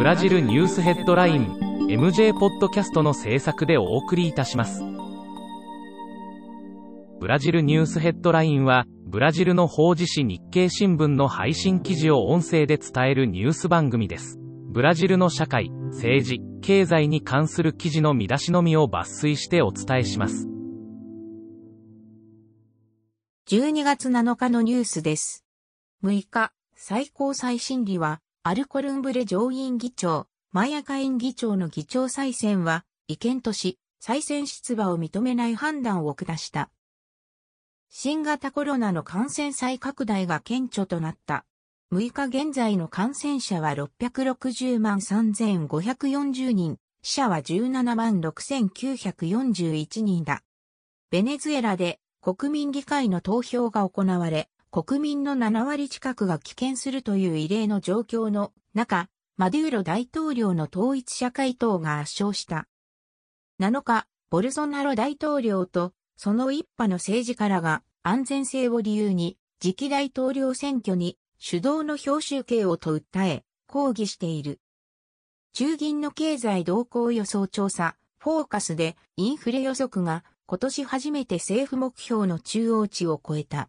ブラジルニュースヘッドライン MJ ポッドキャストの制作でお送りいたします。ブラジルニュースヘッドラインはブラジルの法事紙日経新聞の配信記事を音声で伝えるニュース番組です。ブラジルの社会政治経済に関する記事の見出しのみを抜粋してお伝えします。12月7日のニュースです。6日最高裁審理はアルコルンブレ上院議長、マヤカイン議長の議長再選は、違憲とし、再選出馬を認めない判断を下した。新型コロナの感染再拡大が顕著となった。6日現在の感染者は660万3540人、死者は17万6941人だ。ベネズエラで国民議会の投票が行われ、国民の7割近くが棄権するという異例の状況の中、マデューロ大統領の統一社会党が圧勝した。7日、ボルソナロ大統領とその一派の政治家らが安全性を理由に次期大統領選挙に主導の表集計をと訴え、抗議している。中銀の経済動向予想調査、フォーカスでインフレ予測が今年初めて政府目標の中央値を超えた。